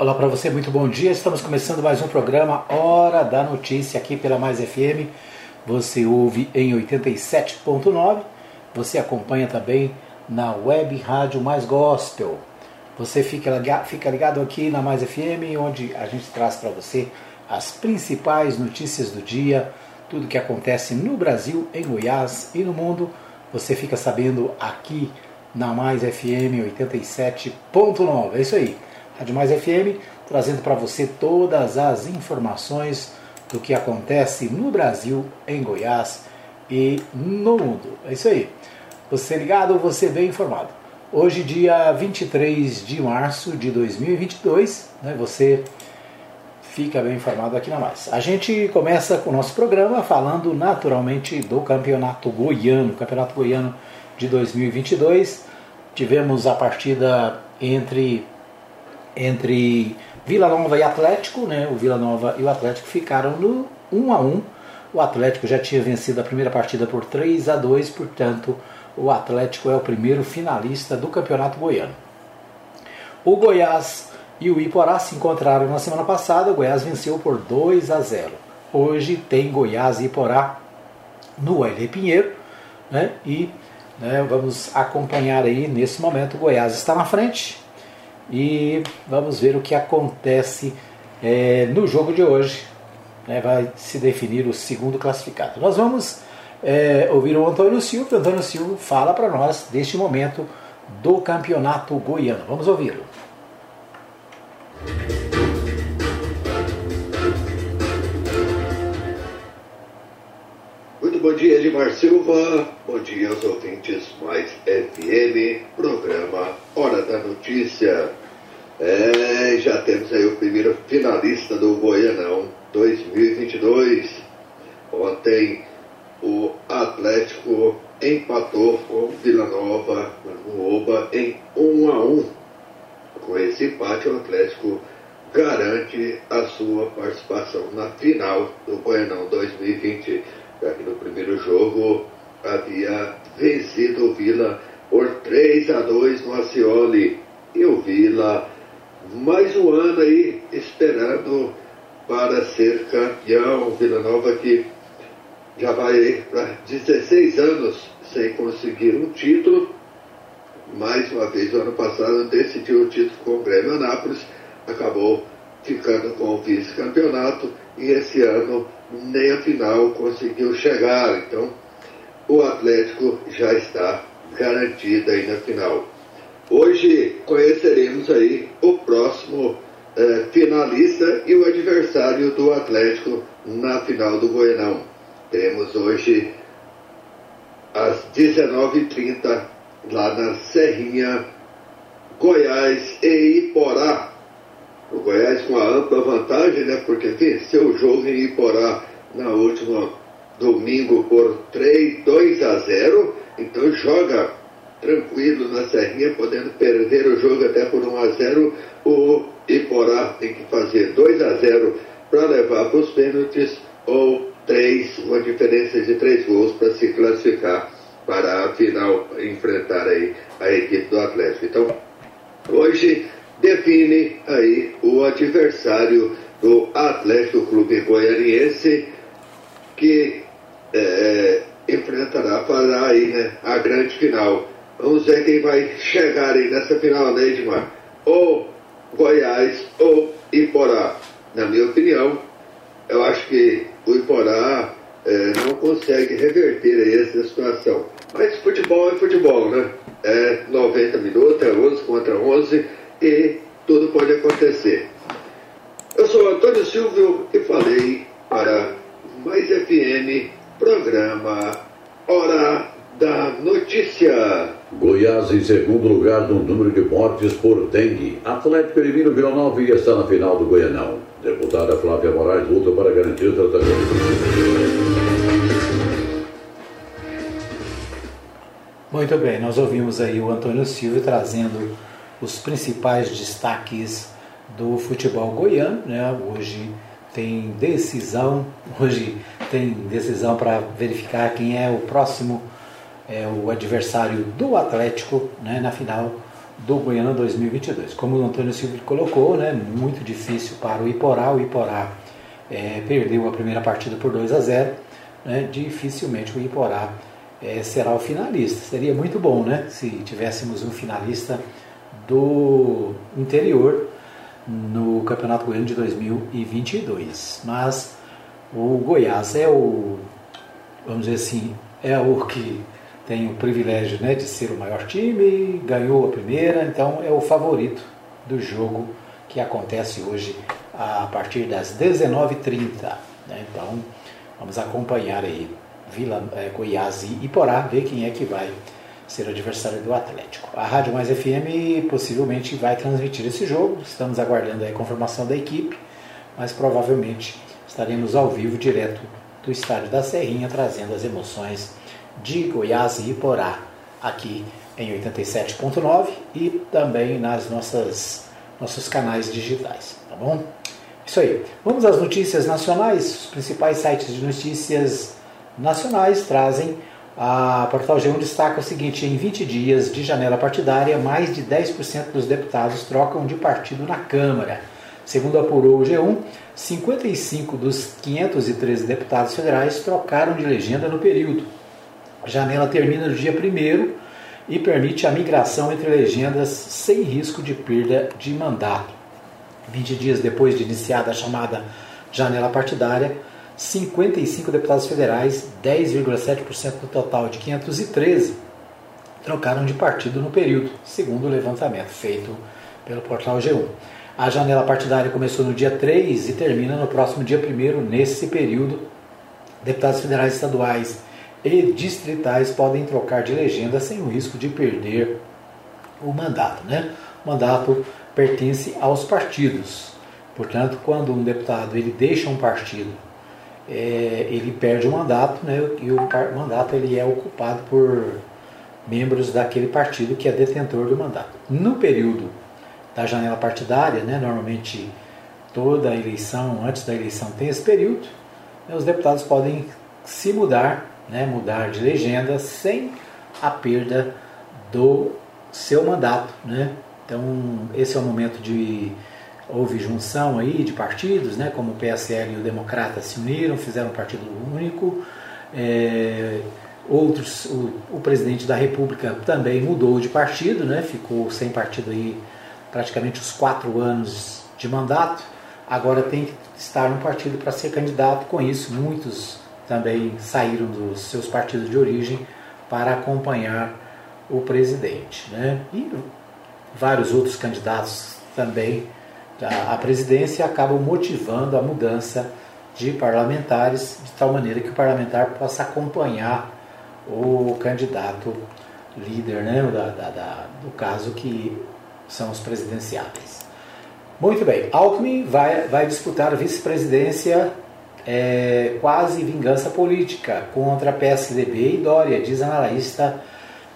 Olá para você, muito bom dia. Estamos começando mais um programa Hora da Notícia aqui pela Mais FM. Você ouve em 87.9. Você acompanha também na web Rádio Mais Gospel. Você fica ligado, fica ligado aqui na Mais FM, onde a gente traz para você as principais notícias do dia, tudo que acontece no Brasil, em Goiás e no mundo. Você fica sabendo aqui na Mais FM 87.9. É isso aí. Rádio Mais FM, trazendo para você todas as informações do que acontece no Brasil, em Goiás e no mundo. É isso aí. Você ligado, você bem informado. Hoje, dia 23 de março de 2022, né, você fica bem informado aqui na Mais. A gente começa com o nosso programa falando naturalmente do Campeonato Goiano, Campeonato Goiano de 2022. Tivemos a partida entre entre Vila Nova e Atlético, né? O Vila Nova e o Atlético ficaram no 1 a 1. O Atlético já tinha vencido a primeira partida por 3 a 2, portanto, o Atlético é o primeiro finalista do Campeonato Goiano. O Goiás e o Iporá se encontraram na semana passada, o Goiás venceu por 2 a 0. Hoje tem Goiás e Iporá no L. Pinheiro, né? E né, vamos acompanhar aí nesse momento. O Goiás está na frente, e vamos ver o que acontece é, no jogo de hoje. Né, vai se definir o segundo classificado. Nós vamos é, ouvir o Antônio Silva. O Antônio Silva fala para nós deste momento do campeonato goiano. Vamos ouvi-lo. Muito bom dia, Edmar Silva. Bom dia aos ouvintes mais FM, programa Hora da Notícia. É, já temos aí o primeiro finalista do Goianão 2022. Ontem o Atlético empatou com Vila Nova no Oba em 1 a 1. Com esse empate, o Atlético garante a sua participação na final do Goianão 2020 já que no primeiro jogo havia vencido o Vila por 3 a 2 no Acioli. E o Vila, mais um ano aí, esperando para ser campeão. Vila Nova que já vai para 16 anos sem conseguir um título. Mais uma vez, o ano passado decidiu o título com o Grêmio Anápolis, acabou ficando com o vice-campeonato e esse ano nem a final conseguiu chegar. Então, o Atlético já está garantido aí na final. Hoje conheceremos aí o próximo eh, finalista e o adversário do Atlético na final do Goianão. Temos hoje às 19h30 lá na Serrinha, Goiás e Iporá, o Goiás com a ampla vantagem, né? Porque venceu o jogo em Iporá na última domingo por 3, 2 a 0. Então joga tranquilo na Serrinha, podendo perder o jogo até por 1 a 0. O Iporá tem que fazer 2 a 0 para levar para os pênaltis ou 3, uma diferença de 3 gols para se classificar para a final enfrentar aí a equipe do Atlético. Então, hoje define aí o adversário do Atlético Clube Goianiense que é, enfrentará para aí né, a grande final. Vamos ver quem vai chegar aí nessa final, né, Edmar? Ou Goiás ou Iporá. Na minha opinião, eu acho que o Iporá é, não consegue reverter aí essa situação. Mas futebol é futebol, né? É 90 minutos, é 11 contra 11 e tudo pode acontecer. Eu sou Antônio Silvio e falei para Mais FM, programa Hora da Notícia. Goiás em segundo lugar no número de mortes por dengue. Atlético elimina o Vila Nova e está na final do Goianão. Deputada Flávia Moraes luta para garantir o tratamento. Muito bem, nós ouvimos aí o Antônio Silvio trazendo os principais destaques do futebol goiano. Né? Hoje tem decisão, hoje tem decisão para verificar quem é o próximo, é, o adversário do Atlético né? na final do Goiânia 2022. Como o Antônio Silva colocou, né, muito difícil para o Iporá. O Iporá é, perdeu a primeira partida por 2 a 0. Né, dificilmente o Iporá é, será o finalista. Seria muito bom né, se tivéssemos um finalista do interior no Campeonato Goiano de 2022. Mas o Goiás é o, vamos dizer assim, é o que tem o privilégio né, de ser o maior time, ganhou a primeira, então é o favorito do jogo que acontece hoje a partir das 19h30. Né? Então vamos acompanhar aí Vila, é, Goiás e Iporá, ver quem é que vai ser adversário do Atlético. A Rádio Mais FM possivelmente vai transmitir esse jogo, estamos aguardando a confirmação da equipe, mas provavelmente estaremos ao vivo direto do estádio da Serrinha, trazendo as emoções de Goiás e Iporá, aqui em 87.9 e também nas nossas nossos canais digitais, tá bom? Isso aí. Vamos às notícias nacionais. Os principais sites de notícias nacionais trazem a Portal G1 destaca o seguinte: em 20 dias de janela partidária, mais de 10% dos deputados trocam de partido na Câmara. Segundo apurou o G1, 55 dos 513 deputados federais trocaram de legenda no período. A janela termina no dia 1 e permite a migração entre legendas sem risco de perda de mandato. 20 dias depois de iniciada a chamada janela partidária, 55 deputados federais, 10,7% do total de 513, trocaram de partido no período, segundo o levantamento feito pelo portal G1. A janela partidária começou no dia 3 e termina no próximo dia 1 nesse período. Deputados federais estaduais e distritais podem trocar de legenda sem o risco de perder o mandato. Né? O mandato pertence aos partidos. Portanto, quando um deputado ele deixa um partido, é, ele perde o mandato, né? e o mandato ele é ocupado por membros daquele partido que é detentor do mandato. No período da janela partidária, né? normalmente toda eleição, antes da eleição tem esse período, né? os deputados podem se mudar né, mudar de legenda sem a perda do seu mandato. Né? Então, esse é o momento de. Houve junção aí de partidos, né, como o PSL e o Democrata se uniram, fizeram um partido único. É, outros, o, o, presidente da República também mudou de partido, né, ficou sem partido aí praticamente os quatro anos de mandato. Agora tem que estar no partido para ser candidato. Com isso, muitos também saíram dos seus partidos de origem para acompanhar o presidente. Né? E vários outros candidatos também à presidência acabam motivando a mudança de parlamentares, de tal maneira que o parlamentar possa acompanhar o candidato líder, né, da, da, da, do caso que são os presidenciáveis. Muito bem, Alckmin vai, vai disputar a vice-presidência é, quase vingança política contra PSDB e Dória, diz analista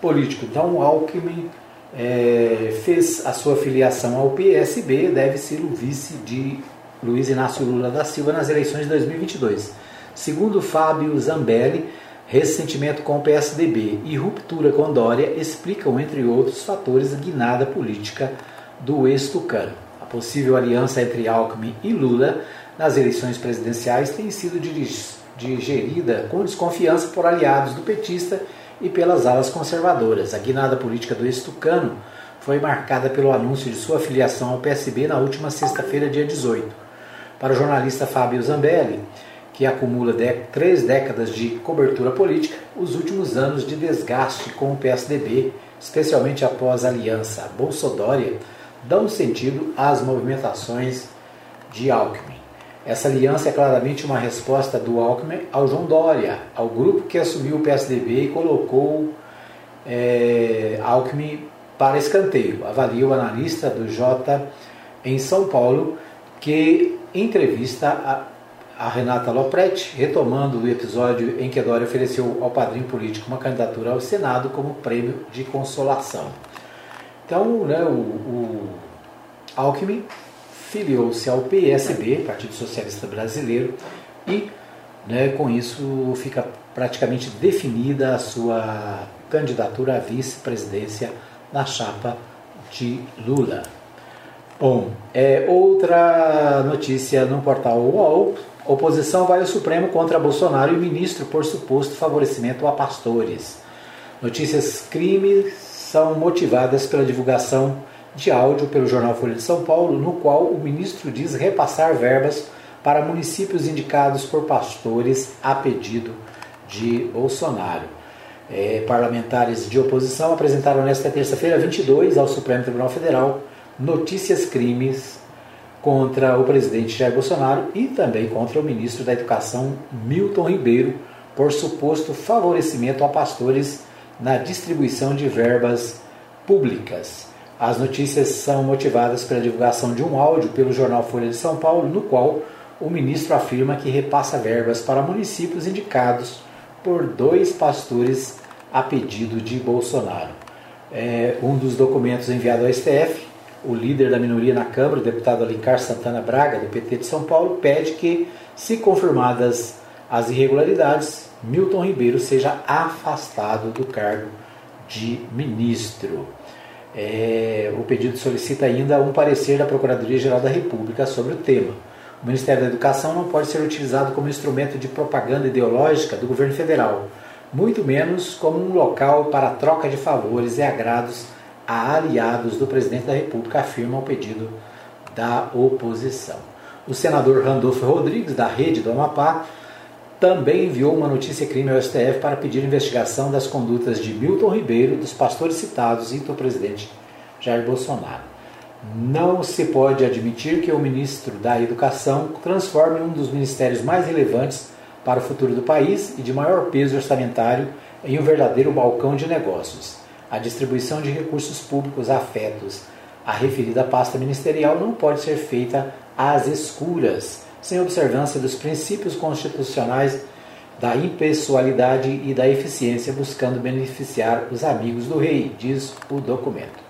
político. Então, Alckmin é, fez a sua filiação ao PSB, deve ser o vice de Luiz Inácio Lula da Silva nas eleições de 2022. Segundo Fábio Zambelli, ressentimento com o PSDB e ruptura com Dória explicam, entre outros fatores, a guinada política do ex-tucano. A possível aliança entre Alckmin e Lula nas eleições presidenciais tem sido digerida com desconfiança por aliados do petista e pelas alas conservadoras. A guinada política do ex-tucano foi marcada pelo anúncio de sua filiação ao PSB na última sexta-feira, dia 18. Para o jornalista Fábio Zambelli, que acumula três décadas de cobertura política, os últimos anos de desgaste com o PSDB, especialmente após a aliança Bolsodória, dão sentido às movimentações de Alckmin. Essa aliança é claramente uma resposta do Alckmin ao João Dória, ao grupo que assumiu o PSDB e colocou é, Alckmin para escanteio, avalia o analista do J em São Paulo, que entrevista a, a Renata Lopretti, retomando o episódio em que Dória ofereceu ao padrinho político uma candidatura ao Senado como prêmio de consolação. Então, né, o, o Alckmin filiou-se ao PSB, Partido Socialista Brasileiro, e né, com isso fica praticamente definida a sua candidatura à vice-presidência na chapa de Lula. Bom, é, outra notícia no portal UOL. Oposição vai ao Supremo contra Bolsonaro e ministro por suposto favorecimento a pastores. Notícias crimes são motivadas pela divulgação de áudio pelo jornal Folha de São Paulo, no qual o ministro diz repassar verbas para municípios indicados por pastores a pedido de Bolsonaro. É, parlamentares de oposição apresentaram nesta terça-feira 22 ao Supremo Tribunal Federal notícias crimes contra o presidente Jair Bolsonaro e também contra o ministro da Educação Milton Ribeiro por suposto favorecimento a pastores na distribuição de verbas públicas. As notícias são motivadas pela divulgação de um áudio pelo jornal Folha de São Paulo, no qual o ministro afirma que repassa verbas para municípios indicados por dois pastores a pedido de Bolsonaro. É, um dos documentos enviado ao STF, o líder da minoria na Câmara, o deputado Alencar Santana Braga, do PT de São Paulo, pede que, se confirmadas as irregularidades, Milton Ribeiro seja afastado do cargo de ministro. É, o pedido solicita ainda um parecer da Procuradoria-Geral da República sobre o tema. O Ministério da Educação não pode ser utilizado como instrumento de propaganda ideológica do governo federal, muito menos como um local para troca de favores e agrados a aliados do presidente da República, afirma o pedido da oposição. O senador Randolfo Rodrigues, da Rede do Amapá, também enviou uma notícia crime ao STF para pedir investigação das condutas de Milton Ribeiro, dos pastores citados e do presidente Jair Bolsonaro. Não se pode admitir que o ministro da Educação transforme um dos ministérios mais relevantes para o futuro do país e de maior peso orçamentário em um verdadeiro balcão de negócios. A distribuição de recursos públicos afetos à referida pasta ministerial não pode ser feita às escuras sem observância dos princípios constitucionais da impessoalidade e da eficiência, buscando beneficiar os amigos do rei, diz o documento.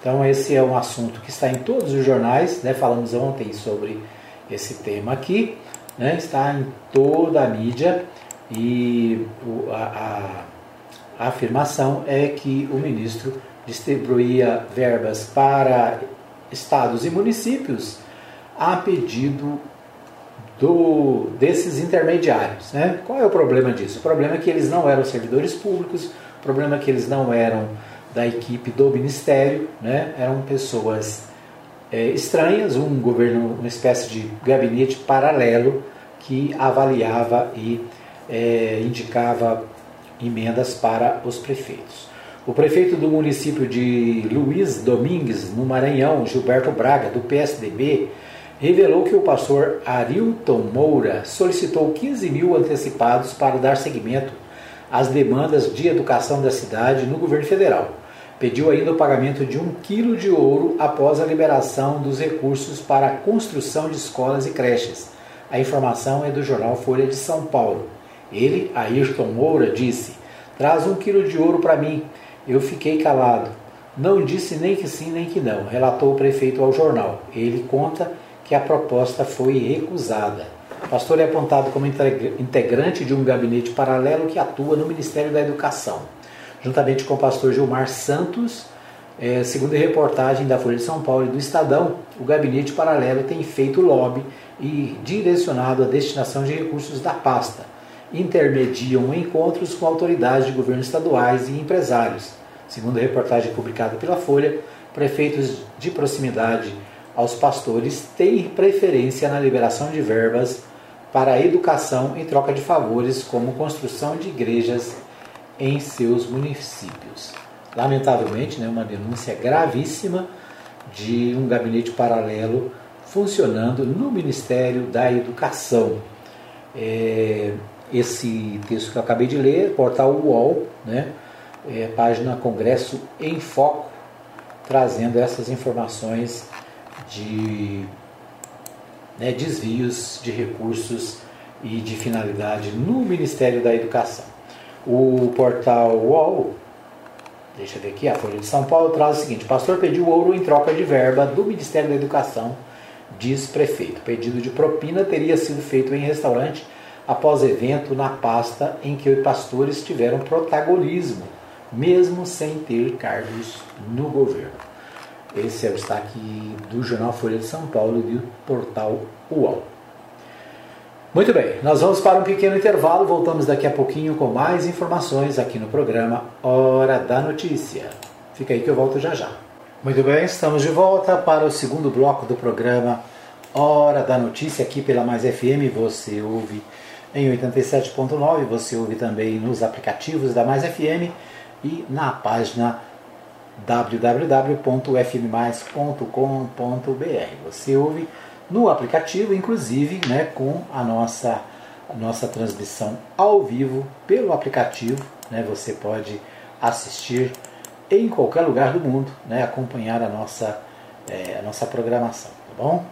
Então, esse é um assunto que está em todos os jornais, né? falamos ontem sobre esse tema aqui, né? está em toda a mídia e a, a, a afirmação é que o ministro distribuía verbas para estados e municípios a pedido do, desses intermediários. Né? Qual é o problema disso? O problema é que eles não eram servidores públicos, o problema é que eles não eram da equipe do ministério, né? eram pessoas é, estranhas, um governo, uma espécie de gabinete paralelo que avaliava e é, indicava emendas para os prefeitos. O prefeito do município de Luiz Domingues, no Maranhão, Gilberto Braga, do PSDB, revelou que o pastor Arilton Moura solicitou 15 mil antecipados para dar seguimento às demandas de educação da cidade no governo federal. Pediu ainda o pagamento de um quilo de ouro após a liberação dos recursos para a construção de escolas e creches. A informação é do jornal Folha de São Paulo. Ele, Ayrton Moura, disse: Traz um quilo de ouro para mim. Eu fiquei calado. Não disse nem que sim nem que não, relatou o prefeito ao jornal. Ele conta que a proposta foi recusada. O pastor é apontado como integrante de um gabinete paralelo que atua no Ministério da Educação. Juntamente com o pastor Gilmar Santos, é, segundo a reportagem da Folha de São Paulo e do Estadão, o gabinete paralelo tem feito lobby e direcionado a destinação de recursos da pasta. Intermediam encontros com autoridades de governos estaduais e empresários. Segundo a reportagem publicada pela Folha, prefeitos de proximidade aos pastores têm preferência na liberação de verbas para a educação em troca de favores, como construção de igrejas em seus municípios. Lamentavelmente, né, uma denúncia gravíssima de um gabinete paralelo funcionando no Ministério da Educação. É, esse texto que eu acabei de ler, portal UOL, né, é, página Congresso em Foco, trazendo essas informações de né, desvios de recursos e de finalidade no Ministério da Educação. O portal UOL, deixa eu ver aqui, a Folha de São Paulo traz o seguinte: pastor pediu ouro em troca de verba do Ministério da Educação, diz prefeito. Pedido de propina teria sido feito em restaurante após evento na pasta em que os pastores tiveram protagonismo, mesmo sem ter cargos no governo. Esse é o destaque do jornal Folha de São Paulo e do portal UOL. Muito bem, nós vamos para um pequeno intervalo, voltamos daqui a pouquinho com mais informações aqui no programa Hora da Notícia. Fica aí que eu volto já já. Muito bem, estamos de volta para o segundo bloco do programa Hora da Notícia aqui pela Mais FM. Você ouve em 87.9, você ouve também nos aplicativos da Mais FM e na página www.fmmais.com.br. Você ouve no aplicativo, inclusive, né, com a nossa a nossa transmissão ao vivo pelo aplicativo, né, você pode assistir em qualquer lugar do mundo, né, acompanhar a nossa, é, a nossa programação, tá bom?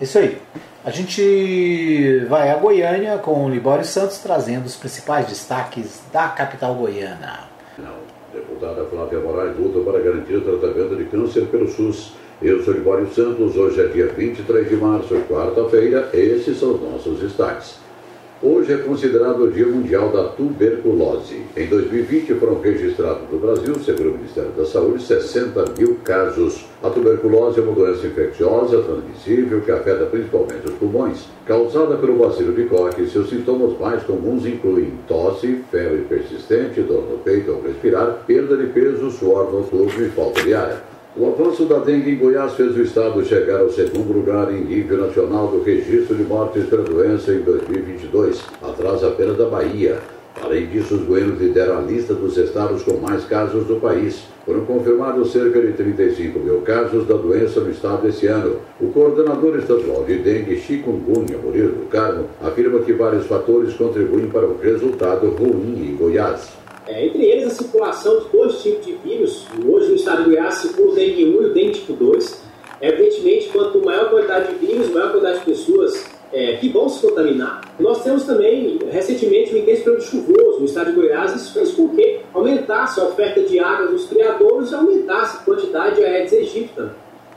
Isso aí. A gente vai a Goiânia com o Libório Santos trazendo os principais destaques da capital goiana. Não. Deputada Flávia Moraes luta para garantir o tratamento de câncer pelo SUS. Eu sou Libório Santos, hoje é dia 23 de março, quarta-feira. Esses são os nossos destaques. Hoje é considerado o Dia Mundial da Tuberculose. Em 2020 foram registrados no Brasil, segundo o Ministério da Saúde, 60 mil casos. A tuberculose é uma doença infecciosa, transmissível, que afeta principalmente os pulmões. Causada pelo bacilo de Koch, seus sintomas mais comuns incluem tosse, febre persistente, dor no peito ao respirar, perda de peso, suor noturno e falta de ar. O avanço da dengue em Goiás fez o estado chegar ao segundo lugar em nível nacional do registro de mortes pela doença em 2022, atrás apenas da Bahia. Além disso, os goianos lideram a lista dos estados com mais casos do país. Foram confirmados cerca de 35 mil casos da doença no estado esse ano. O coordenador estadual de dengue, chikungunya, Murilo do Carmo, afirma que vários fatores contribuem para o resultado ruim em Goiás. É, entre eles, a circulação de dois tipos de vírus. Hoje, no estado do Goiás, circula o dengue 1 e o dengue tipo 2. Evidentemente, quanto maior a quantidade de vírus, maior a quantidade de pessoas é, que vão se contaminar. Nós temos também, recentemente, um intenso período chuvoso no estado de Goiás. Isso fez com que aumentasse a oferta de água dos criadores e aumentasse a quantidade de Aedes aegypti.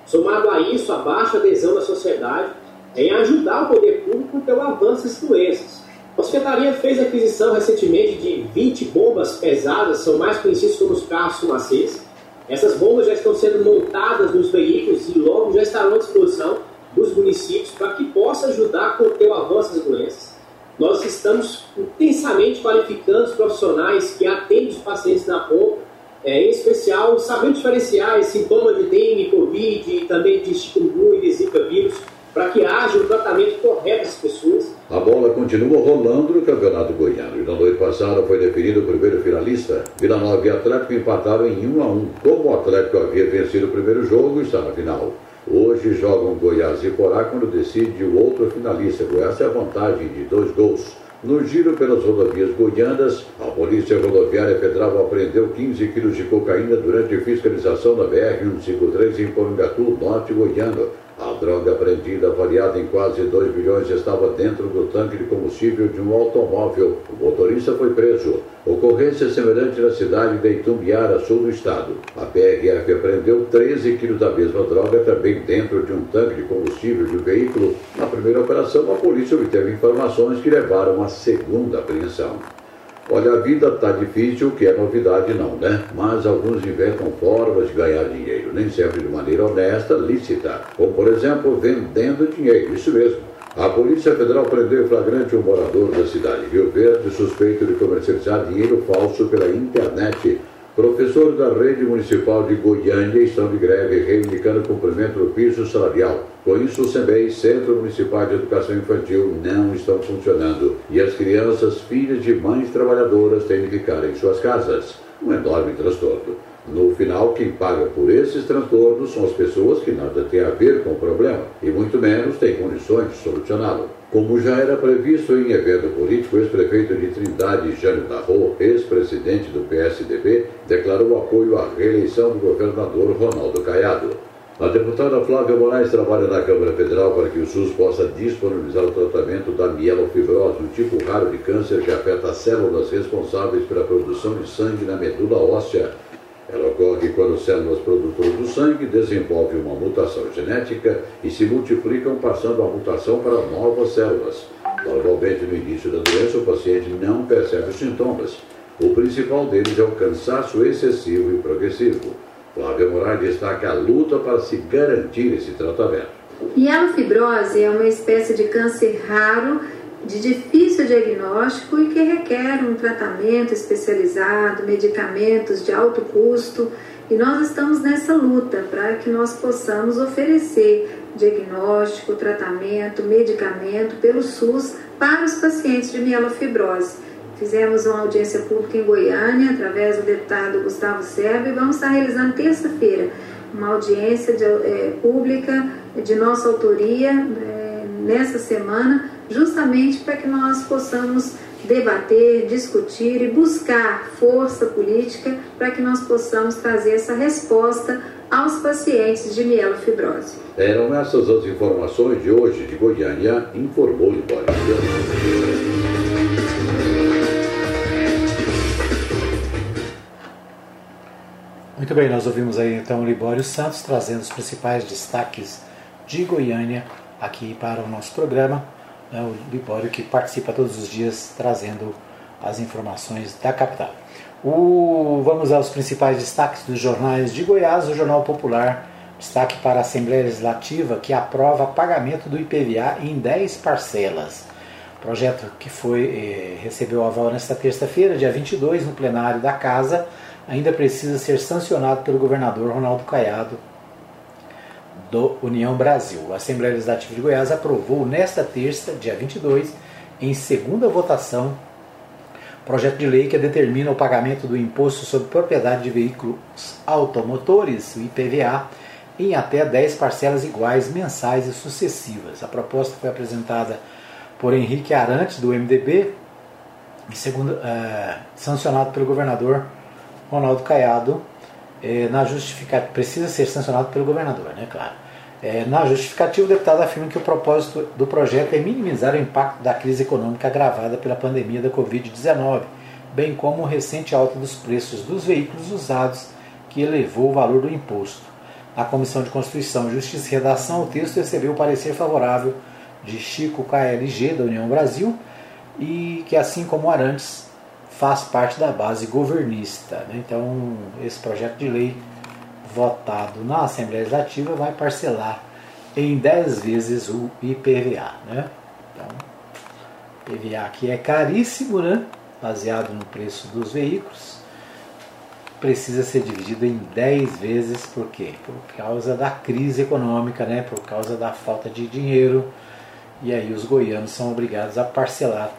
Somado a isso, a baixa adesão da sociedade em ajudar o poder público pelo avanço dessas doenças. A Secretaria fez aquisição recentemente de 20 bombas pesadas, são mais conhecidas como os carros fumacês. Essas bombas já estão sendo montadas nos veículos e logo já estarão à disposição dos municípios para que possa ajudar a conter o avanço das doenças. Nós estamos intensamente qualificando os profissionais que atendem os pacientes na ponta, é, em especial sabendo diferenciar os sintomas de dengue, covid e também de chikungunya e de zika vírus, para que haja o um tratamento correto das pessoas a bola continua rolando no Campeonato Goiano e na noite passada foi definido o primeiro finalista. Vila Nova e Atlético empataram em 1 a 1. Como o Atlético havia vencido o primeiro jogo, está na final. Hoje jogam Goiás e Porá quando decide o outro finalista. Goiás tem a vantagem de dois gols. No giro pelas rodovias goianas, a Polícia Rodoviária Federal apreendeu 15 quilos de cocaína durante fiscalização da BR-153 em Porangatu, norte goiano. A droga apreendida, avaliada em quase 2 bilhões, estava dentro do tanque de combustível de um automóvel. O motorista foi preso. Ocorrência semelhante na cidade de Itumbiara, sul do estado. A PRF apreendeu 13 quilos da mesma droga também dentro de um tanque de combustível de um veículo. Na primeira operação, a polícia obteve informações que levaram à segunda apreensão. Olha, a vida está difícil, que é novidade não, né? Mas alguns inventam formas de ganhar dinheiro, nem sempre de maneira honesta, lícita, como por exemplo vendendo dinheiro, isso mesmo. A Polícia Federal prendeu em flagrante um morador da cidade de Rio Verde suspeito de comercializar dinheiro falso pela internet Professores da rede municipal de Goiânia estão de greve reivindicando o cumprimento do piso salarial. Com isso, o Centro Municipal de Educação Infantil, não estão funcionando e as crianças, filhas de mães trabalhadoras, têm de ficar em suas casas. Um enorme transtorno. No final, quem paga por esses transtornos são as pessoas que nada têm a ver com o problema e muito menos têm condições de solucioná-lo. Como já era previsto em evento político, o ex-prefeito de Trindade, Jânio Darro, ex-presidente do PSDB, declarou apoio à reeleição do governador Ronaldo Caiado. A deputada Flávia Moraes trabalha na Câmara Federal para que o SUS possa disponibilizar o tratamento da mielofibrose, um tipo raro de câncer que afeta as células responsáveis pela produção de sangue na medula óssea ela ocorre quando células produtoras do sangue desenvolvem uma mutação genética e se multiplicam passando a mutação para novas células. Normalmente, no início da doença, o paciente não percebe os sintomas. O principal deles é o cansaço excessivo e progressivo. Flávia Moraes destaca a luta para se garantir esse tratamento. Mielofibrose é uma espécie de câncer raro, de difícil diagnóstico e que requer um tratamento especializado, medicamentos de alto custo. E nós estamos nessa luta para que nós possamos oferecer diagnóstico, tratamento, medicamento pelo SUS para os pacientes de mielofibrose. Fizemos uma audiência pública em Goiânia, através do deputado Gustavo Serra, e vamos estar realizando terça-feira uma audiência de, é, pública de nossa autoria é, nessa semana, justamente para que nós possamos debater, discutir e buscar força política para que nós possamos trazer essa resposta aos pacientes de mielofibrose. Eram essas as informações de hoje de Goiânia, informou Libório. Muito bem, nós ouvimos aí então o Libório Santos trazendo os principais destaques de Goiânia aqui para o nosso programa. Né, o Libório que participa todos os dias trazendo as informações da capital. O, vamos aos principais destaques dos jornais de Goiás. O Jornal Popular, destaque para a Assembleia Legislativa que aprova pagamento do IPVA em 10 parcelas. Projeto que foi eh, recebeu aval nesta terça-feira, dia 22, no plenário da Casa, ainda precisa ser sancionado pelo governador Ronaldo Caiado do União Brasil. A Assembleia Legislativa de Goiás aprovou nesta terça, dia 22, em segunda votação, projeto de lei que determina o pagamento do Imposto sobre Propriedade de Veículos Automotores, o IPVA, em até 10 parcelas iguais mensais e sucessivas. A proposta foi apresentada por Henrique Arantes, do MDB, e segundo, uh, sancionado pelo governador Ronaldo Caiado, eh, na justificativa, precisa ser sancionado pelo governador, né, claro. É, na justificativa, o deputado afirma que o propósito do projeto é minimizar o impacto da crise econômica agravada pela pandemia da Covid-19, bem como o recente alta dos preços dos veículos usados, que elevou o valor do imposto. Na Comissão de Constituição, Justiça e Redação, o texto recebeu o parecer favorável de Chico KLG, da União Brasil, e que, assim como Arantes, faz parte da base governista. Né? Então, esse projeto de lei votado na Assembleia Legislativa vai parcelar em 10 vezes o IPVA. Né? Então, IPVA que é caríssimo, né? baseado no preço dos veículos, precisa ser dividido em 10 vezes, por quê? Por causa da crise econômica, né? por causa da falta de dinheiro, e aí os goianos são obrigados a parcelar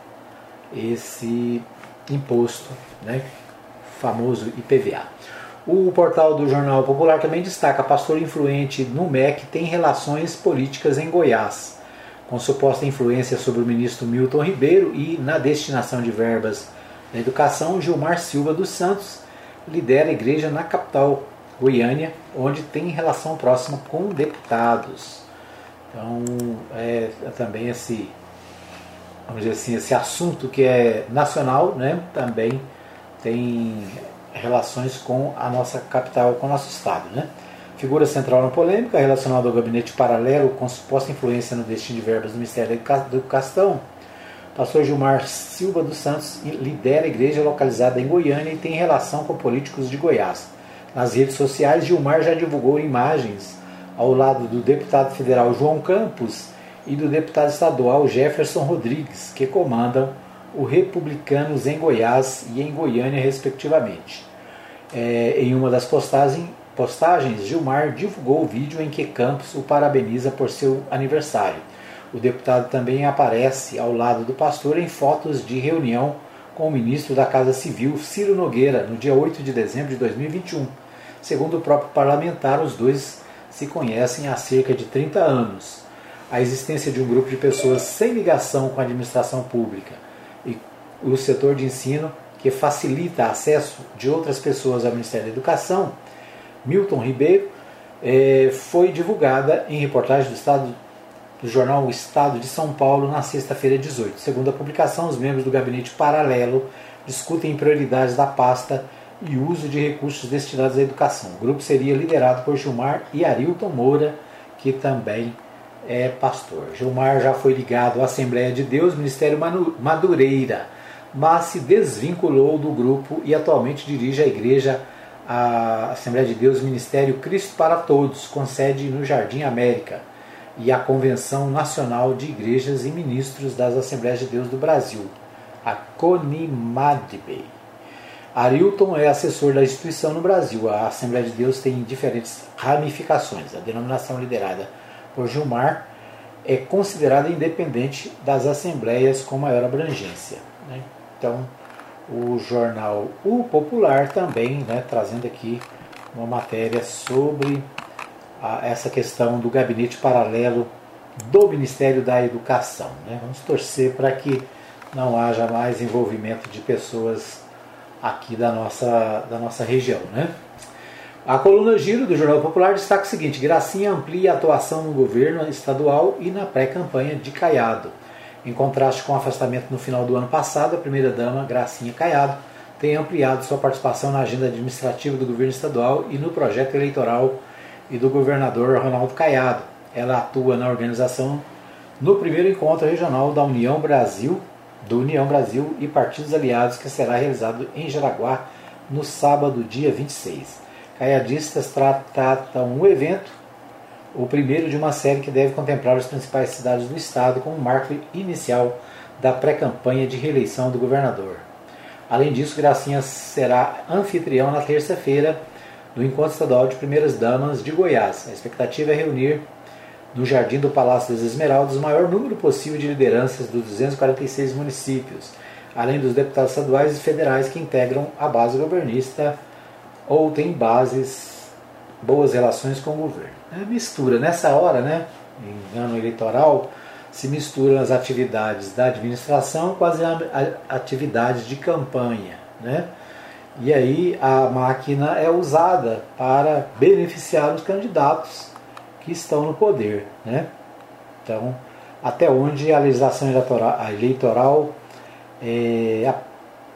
esse imposto, né? famoso IPVA. O portal do Jornal Popular também destaca: pastor influente no MEC tem relações políticas em Goiás, com suposta influência sobre o ministro Milton Ribeiro e na destinação de verbas da educação, Gilmar Silva dos Santos lidera a igreja na capital Goiânia, onde tem relação próxima com deputados. Então, é, também esse, vamos dizer assim, esse assunto que é nacional, né, também tem relações com a nossa capital, com o nosso estado. Né? Figura central na polêmica relacionada ao gabinete paralelo com suposta influência no destino de verbas do Ministério da Educação. Pastor Gilmar Silva dos Santos lidera a igreja localizada em Goiânia e tem relação com políticos de Goiás. Nas redes sociais, Gilmar já divulgou imagens ao lado do deputado federal João Campos e do deputado estadual Jefferson Rodrigues, que comandam o Republicanos em Goiás e em Goiânia, respectivamente. É, em uma das postagens, postagens, Gilmar divulgou o vídeo em que Campos o parabeniza por seu aniversário. O deputado também aparece ao lado do pastor em fotos de reunião com o ministro da Casa Civil, Ciro Nogueira, no dia 8 de dezembro de 2021. Segundo o próprio parlamentar, os dois se conhecem há cerca de 30 anos. A existência de um grupo de pessoas sem ligação com a administração pública e o setor de ensino que facilita acesso de outras pessoas ao Ministério da Educação, Milton Ribeiro, eh, foi divulgada em reportagem do Estado do jornal O Estado de São Paulo na sexta-feira 18. Segundo a publicação, os membros do gabinete paralelo discutem prioridades da pasta e uso de recursos destinados à educação. O grupo seria liderado por Gilmar e Arilton Moura, que também é pastor. Gilmar já foi ligado à Assembleia de Deus, Ministério Madureira, mas se desvinculou do grupo e atualmente dirige a igreja a Assembleia de Deus Ministério Cristo para Todos, com sede no Jardim América, e a Convenção Nacional de Igrejas e Ministros das Assembleias de Deus do Brasil, a CONIMADB. Arilton é assessor da instituição no Brasil. A Assembleia de Deus tem diferentes ramificações. A denominação liderada por Gilmar é considerada independente das assembleias com maior abrangência. Né? Então, o jornal O Popular também, né, trazendo aqui uma matéria sobre a, essa questão do gabinete paralelo do Ministério da Educação. Né? Vamos torcer para que não haja mais envolvimento de pessoas aqui da nossa, da nossa região. Né? A coluna Giro do Jornal Popular destaca o seguinte: Gracinha amplia a atuação no governo estadual e na pré-campanha de Caiado. Em contraste com o afastamento no final do ano passado, a primeira-dama, Gracinha Caiado, tem ampliado sua participação na agenda administrativa do governo estadual e no projeto eleitoral e do governador Ronaldo Caiado. Ela atua na organização no primeiro encontro regional da União Brasil, do União Brasil e partidos aliados que será realizado em Jaraguá no sábado, dia 26. Caiadistas tratam o evento o primeiro de uma série que deve contemplar as principais cidades do estado como marco inicial da pré-campanha de reeleição do governador. Além disso, Gracinha será anfitrião na terça-feira do Encontro Estadual de Primeiras Damas de Goiás. A expectativa é reunir no Jardim do Palácio das Esmeraldas o maior número possível de lideranças dos 246 municípios, além dos deputados estaduais e federais que integram a base governista ou têm bases boas relações com o governo. É mistura. Nessa hora, né, em ano eleitoral, se misturam as atividades da administração com as atividades de campanha. Né? E aí a máquina é usada para beneficiar os candidatos que estão no poder. Né? Então, até onde a legislação eleitoral é,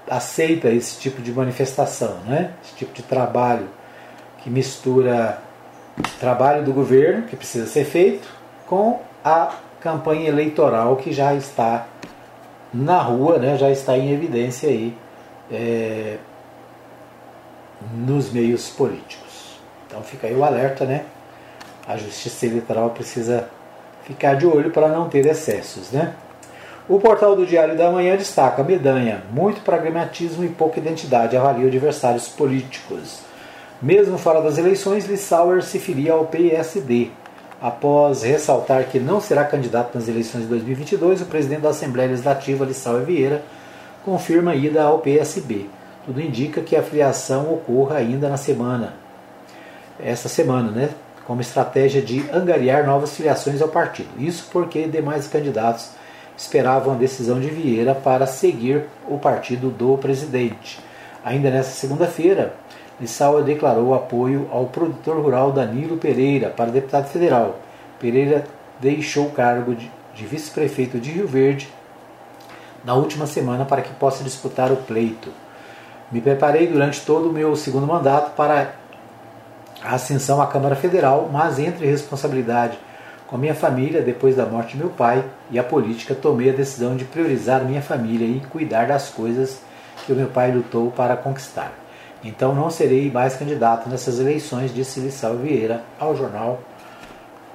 aceita esse tipo de manifestação, né? esse tipo de trabalho que mistura trabalho do governo, que precisa ser feito, com a campanha eleitoral que já está na rua, né, já está em evidência aí é, nos meios políticos. Então fica aí o alerta, né? A justiça eleitoral precisa ficar de olho para não ter excessos, né? O portal do Diário da Manhã destaca Medanha, muito pragmatismo e pouca identidade, avalia adversários políticos. Mesmo fora das eleições, Lissauer se filia ao PSD. Após ressaltar que não será candidato nas eleições de 2022, o presidente da Assembleia Legislativa, Lissauer Vieira, confirma a ida ao PSB. Tudo indica que a filiação ocorra ainda na semana, essa semana, né? Como estratégia de angariar novas filiações ao partido. Isso porque demais candidatos esperavam a decisão de Vieira para seguir o partido do presidente. Ainda nesta segunda-feira, Lissauer declarou apoio ao produtor rural Danilo Pereira para deputado federal. Pereira deixou o cargo de, de vice-prefeito de Rio Verde na última semana para que possa disputar o pleito. Me preparei durante todo o meu segundo mandato para a ascensão à Câmara Federal, mas entre responsabilidade com a minha família depois da morte de meu pai e a política, tomei a decisão de priorizar minha família e cuidar das coisas que o meu pai lutou para conquistar. Então não serei mais candidato nessas eleições, disse Lissau Vieira ao jornal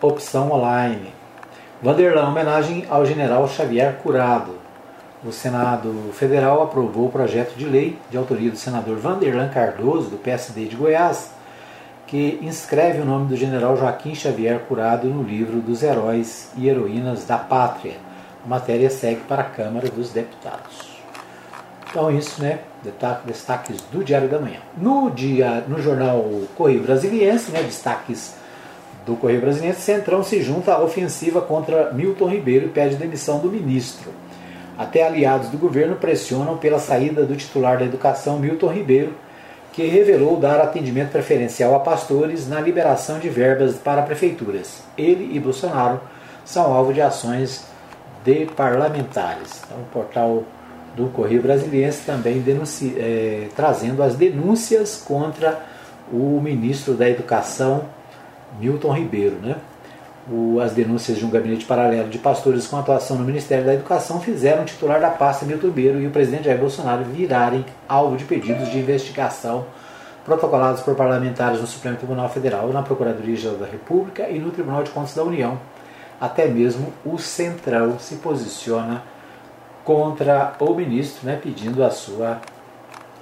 Opção Online. Vanderlan, homenagem ao general Xavier Curado. O Senado Federal aprovou o projeto de lei de autoria do senador Vanderlan Cardoso, do PSD de Goiás, que inscreve o nome do general Joaquim Xavier Curado no livro dos Heróis e Heroínas da Pátria. A matéria segue para a Câmara dos Deputados. Então isso, né? Destaques do Diário da Manhã. No dia, no jornal Correio Brasiliense, né? Destaques do Correio Brasiliense, Centrão se junta à ofensiva contra Milton Ribeiro e pede demissão do ministro. Até aliados do governo pressionam pela saída do titular da educação, Milton Ribeiro, que revelou dar atendimento preferencial a pastores na liberação de verbas para prefeituras. Ele e Bolsonaro são alvo de ações de parlamentares. Então, o portal do Correio Brasiliense também denunci, é, trazendo as denúncias contra o ministro da Educação, Milton Ribeiro. Né? O, as denúncias de um gabinete paralelo de pastores com atuação no Ministério da Educação fizeram o titular da pasta, Milton Ribeiro, e o presidente Jair Bolsonaro virarem alvo de pedidos de investigação protocolados por parlamentares no Supremo Tribunal Federal, na Procuradoria-Geral da República e no Tribunal de Contas da União. Até mesmo o Centrão se posiciona contra o ministro, né, pedindo a sua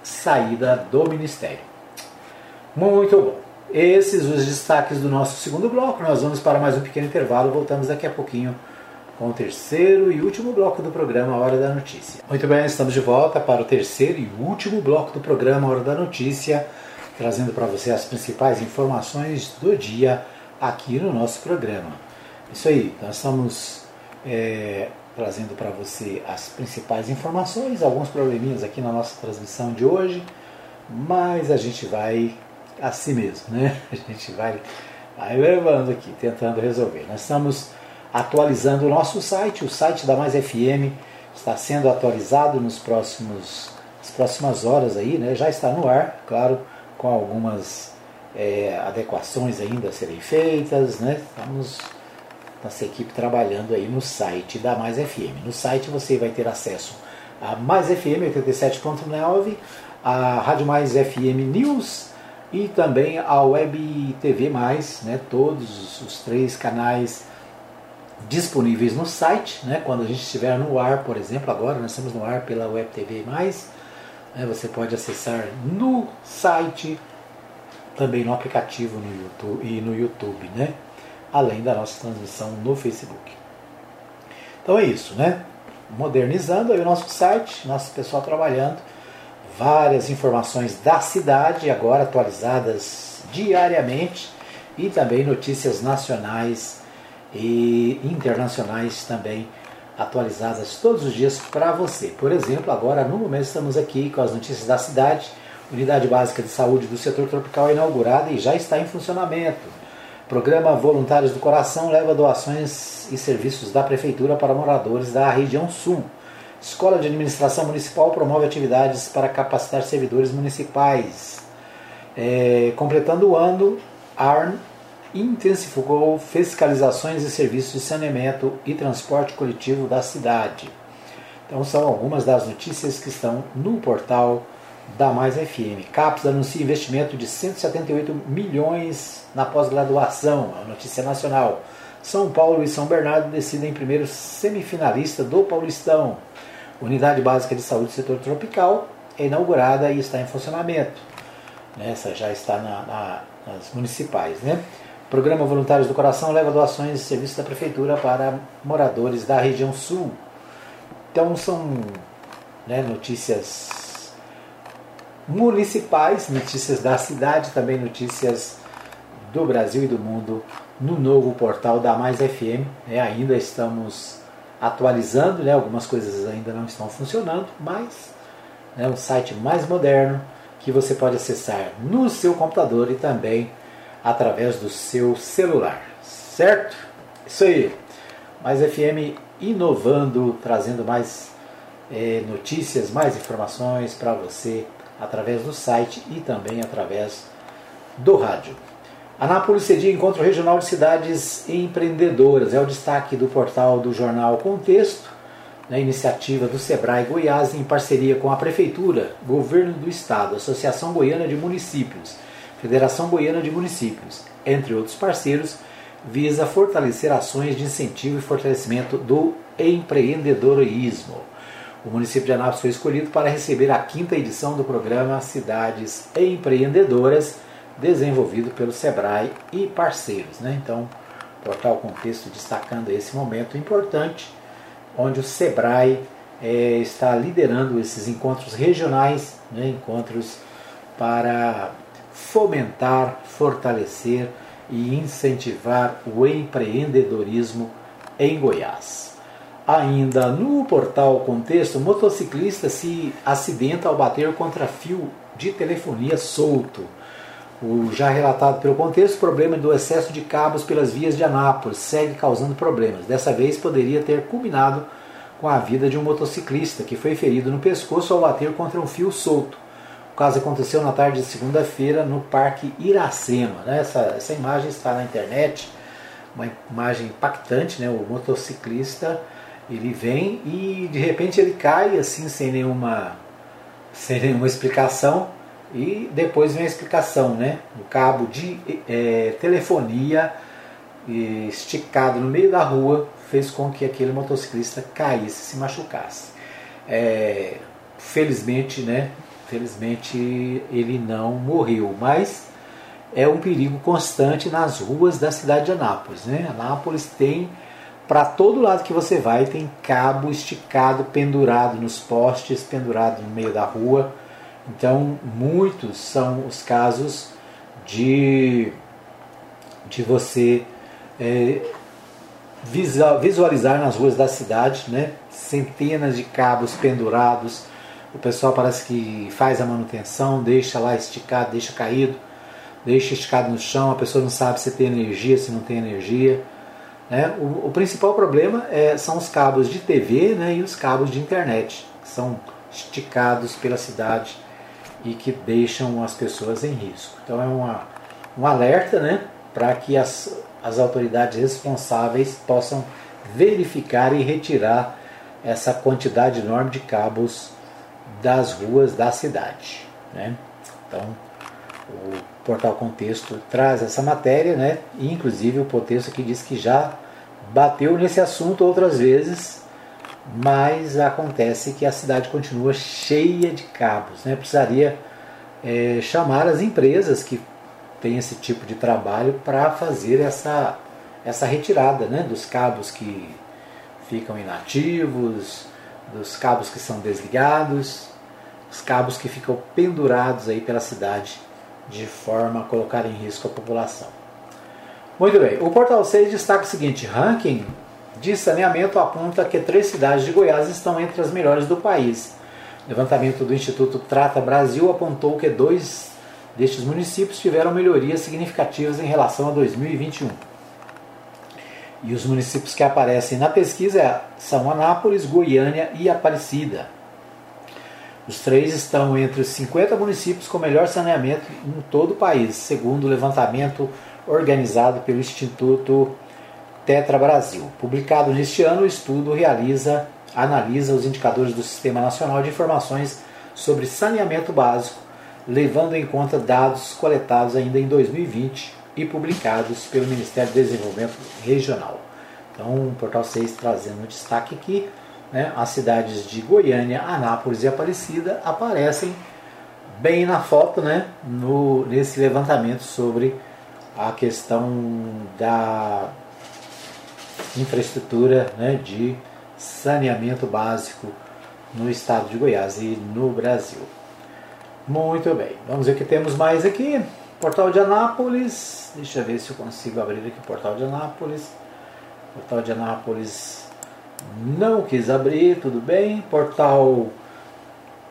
saída do ministério. Muito bom. Esses os destaques do nosso segundo bloco. Nós vamos para mais um pequeno intervalo. Voltamos daqui a pouquinho com o terceiro e último bloco do programa Hora da Notícia. Muito bem, estamos de volta para o terceiro e último bloco do programa Hora da Notícia, trazendo para você as principais informações do dia aqui no nosso programa. Isso aí, nós estamos é, trazendo para você as principais informações, alguns probleminhas aqui na nossa transmissão de hoje, mas a gente vai assim mesmo, né? A gente vai, vai levando aqui, tentando resolver. Nós estamos atualizando o nosso site, o site da Mais FM está sendo atualizado nos próximos nas próximas horas aí, né? Já está no ar, claro, com algumas é, adequações ainda a serem feitas, né? Estamos nossa equipe trabalhando aí no site da Mais FM. No site você vai ter acesso a Mais FM 87.9, a Rádio Mais FM News e também a Web TV Mais, né? Todos os três canais disponíveis no site, né? quando a gente estiver no ar, por exemplo, agora nós estamos no ar pela Web TV+, né? você pode acessar no site, também no aplicativo no YouTube, e no YouTube, né? além da nossa transmissão no Facebook. Então é isso, né? Modernizando aí o nosso site, nosso pessoal trabalhando, várias informações da cidade agora atualizadas diariamente e também notícias nacionais e internacionais também atualizadas todos os dias para você. Por exemplo, agora no momento estamos aqui com as notícias da cidade. Unidade Básica de Saúde do Setor Tropical é inaugurada e já está em funcionamento. Programa Voluntários do Coração leva doações e serviços da Prefeitura para moradores da região sul. Escola de Administração Municipal promove atividades para capacitar servidores municipais. É, completando o ano, ARN intensificou fiscalizações e serviços de saneamento e transporte coletivo da cidade. Então são algumas das notícias que estão no portal da Mais FM. CAPES anuncia investimento de 178 milhões na pós-graduação, a notícia nacional. São Paulo e São Bernardo decidem primeiro semifinalista do Paulistão. Unidade Básica de Saúde do Setor Tropical é inaugurada e está em funcionamento. Essa já está na, na, nas municipais. Né? Programa Voluntários do Coração leva doações e serviços da Prefeitura para moradores da região sul. Então são né, notícias municipais, notícias da cidade, também notícias do Brasil e do mundo no novo portal da Mais FM. É, ainda estamos atualizando, né, algumas coisas ainda não estão funcionando, mas é né, um site mais moderno que você pode acessar no seu computador e também através do seu celular, certo? Isso aí. Mais FM inovando, trazendo mais é, notícias, mais informações para você através do site e também através do rádio. Anápolis cedia encontro regional de cidades empreendedoras. É o destaque do portal do jornal Contexto, na iniciativa do Sebrae Goiás em parceria com a Prefeitura, Governo do Estado, Associação Goiana de Municípios Federação Goiana de Municípios, entre outros parceiros, visa fortalecer ações de incentivo e fortalecimento do empreendedorismo. O município de Anápolis foi escolhido para receber a quinta edição do programa Cidades Empreendedoras, desenvolvido pelo SEBRAE e parceiros. Né? Então, portal Contexto destacando esse momento importante, onde o SEBRAE é, está liderando esses encontros regionais, né? encontros para fomentar, fortalecer e incentivar o empreendedorismo em Goiás. Ainda no portal Contexto, motociclista se acidenta ao bater contra fio de telefonia solto. O já relatado pelo contexto, o problema do excesso de cabos pelas vias de Anápolis segue causando problemas. Dessa vez poderia ter culminado com a vida de um motociclista que foi ferido no pescoço ao bater contra um fio solto. O caso aconteceu na tarde de segunda-feira no Parque Iracema. Né? Essa, essa imagem está na internet, uma imagem impactante. Né? O motociclista ele vem e de repente ele cai assim sem nenhuma, sem nenhuma explicação E depois vem a explicação, né? O cabo de é, telefonia esticado no meio da rua fez com que aquele motociclista caísse, se machucasse. É, felizmente, né? Felizmente ele não morreu, mas é um perigo constante nas ruas da cidade de Anápolis. Né? Anápolis tem, para todo lado que você vai, tem cabo esticado, pendurado nos postes, pendurado no meio da rua. Então, muitos são os casos de, de você é, visualizar nas ruas da cidade, né? centenas de cabos pendurados. O pessoal parece que faz a manutenção, deixa lá esticado, deixa caído, deixa esticado no chão. A pessoa não sabe se tem energia, se não tem energia. Né? O, o principal problema é, são os cabos de TV né? e os cabos de internet, que são esticados pela cidade e que deixam as pessoas em risco. Então é uma, um alerta né? para que as, as autoridades responsáveis possam verificar e retirar essa quantidade enorme de cabos das ruas da cidade. Né? Então, o portal Contexto traz essa matéria, né? E, inclusive o Contexto aqui diz que já bateu nesse assunto outras vezes, mas acontece que a cidade continua cheia de cabos. Né? Precisaria é, chamar as empresas que têm esse tipo de trabalho para fazer essa, essa retirada né? dos cabos que ficam inativos, dos cabos que são desligados, os cabos que ficam pendurados aí pela cidade de forma a colocar em risco a população. Muito bem, o Portal 6 destaca o seguinte: ranking de saneamento aponta que três cidades de Goiás estão entre as melhores do país. O levantamento do Instituto Trata Brasil apontou que dois destes municípios tiveram melhorias significativas em relação a 2021. E os municípios que aparecem na pesquisa são Anápolis, Goiânia e Aparecida. Os três estão entre os 50 municípios com melhor saneamento em todo o país, segundo o levantamento organizado pelo Instituto Tetra Brasil. Publicado neste ano, o estudo realiza, analisa os indicadores do Sistema Nacional de Informações sobre Saneamento Básico, levando em conta dados coletados ainda em 2020 e publicados pelo Ministério do Desenvolvimento Regional. Então, o Portal 6 trazendo destaque aqui né, as cidades de Goiânia, Anápolis e Aparecida aparecem bem na foto, né, no, nesse levantamento sobre a questão da infraestrutura né, de saneamento básico no estado de Goiás e no Brasil. Muito bem, vamos ver o que temos mais aqui. Portal de Anápolis, deixa eu ver se eu consigo abrir aqui o Portal de Anápolis. Portal de Anápolis não quis abrir, tudo bem. Portal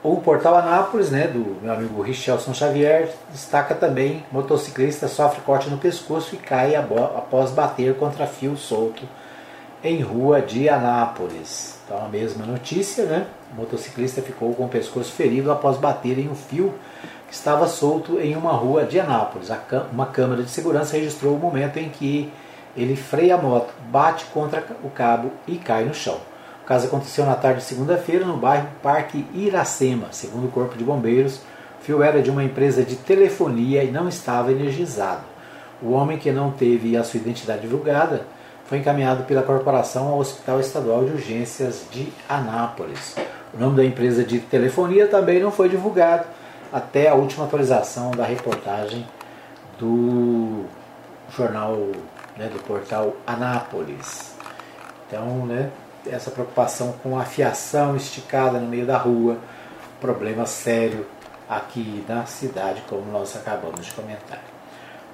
o portal Anápolis, né, do meu amigo Richelson Xavier, destaca também: motociclista sofre corte no pescoço e cai após bater contra fio solto em rua de Anápolis. Então, a mesma notícia, né? O motociclista ficou com o pescoço ferido após bater em um fio que estava solto em uma rua de Anápolis. Uma câmera de segurança registrou o momento em que ele freia a moto, bate contra o cabo e cai no chão. O caso aconteceu na tarde de segunda-feira no bairro Parque Iracema. Segundo o Corpo de Bombeiros, o fio era de uma empresa de telefonia e não estava energizado. O homem que não teve a sua identidade divulgada foi encaminhado pela corporação ao Hospital Estadual de Urgências de Anápolis. O nome da empresa de telefonia também não foi divulgado até a última atualização da reportagem do jornal né, do portal Anápolis. Então, né, essa preocupação com a fiação esticada no meio da rua, problema sério aqui na cidade, como nós acabamos de comentar.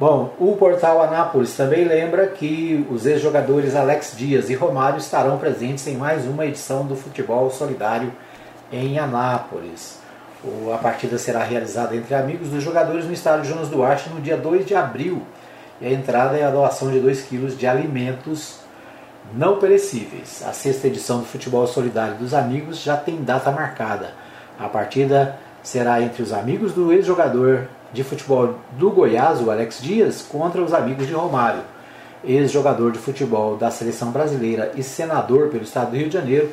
Bom, o portal Anápolis também lembra que os ex-jogadores Alex Dias e Romário estarão presentes em mais uma edição do Futebol Solidário em Anápolis. A partida será realizada entre amigos dos jogadores no estádio Jonas Duarte no dia 2 de abril e a entrada é a doação de 2 kg de alimentos não perecíveis. A sexta edição do Futebol Solidário dos Amigos já tem data marcada. A partida será entre os amigos do ex-jogador de futebol do Goiás, o Alex Dias, contra os amigos de Romário, ex-jogador de futebol da seleção brasileira e senador pelo estado do Rio de Janeiro,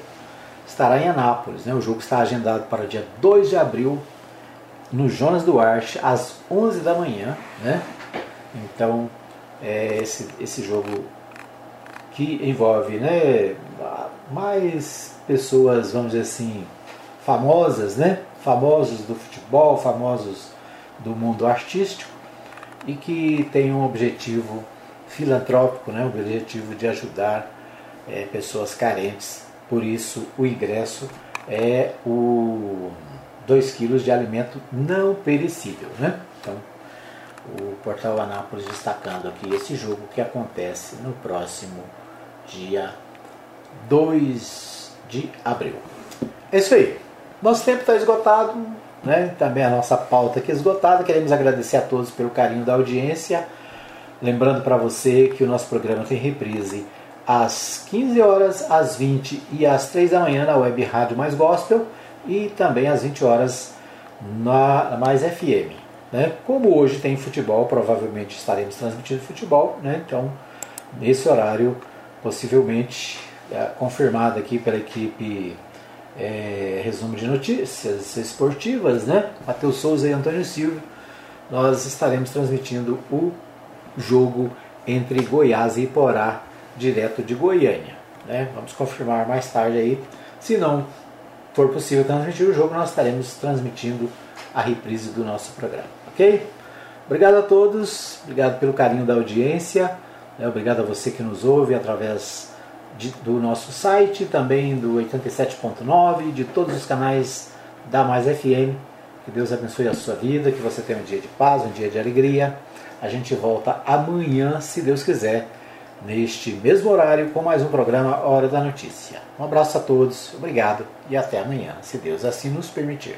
estará em Anápolis. Né? O jogo está agendado para o dia 2 de abril, no Jonas Duarte às 11 da manhã, né? Então, é esse, esse jogo que envolve né, mais pessoas, vamos dizer assim, famosas, né? Famosos do futebol, famosos do mundo artístico e que tem um objetivo filantrópico, né? um objetivo de ajudar é, pessoas carentes. Por isso, o ingresso é o 2 quilos de alimento não perecível. Né? Então, o Portal Anápolis destacando aqui esse jogo que acontece no próximo dia 2 de abril. É isso aí. Nosso tempo está esgotado, né? também a nossa pauta aqui esgotada. Queremos agradecer a todos pelo carinho da audiência. Lembrando para você que o nosso programa tem reprise às 15 horas, às 20 e às 3 da manhã na Web Rádio Mais Gospel e também às 20 horas na Mais FM. Né? Como hoje tem futebol, provavelmente estaremos transmitindo futebol, né? então nesse horário, possivelmente é, confirmado aqui pela equipe é, resumo de notícias esportivas, né? Matheus Souza e Antônio Silva, nós estaremos transmitindo o jogo entre Goiás e Iporá, direto de Goiânia. Né? Vamos confirmar mais tarde aí. Se não for possível transmitir o jogo, nós estaremos transmitindo a reprise do nosso programa, ok? Obrigado a todos, obrigado pelo carinho da audiência, né? obrigado a você que nos ouve através de, do nosso site, também do 87.9, de todos os canais da Mais FM. Que Deus abençoe a sua vida, que você tenha um dia de paz, um dia de alegria. A gente volta amanhã, se Deus quiser, neste mesmo horário, com mais um programa Hora da Notícia. Um abraço a todos, obrigado e até amanhã, se Deus assim nos permitir.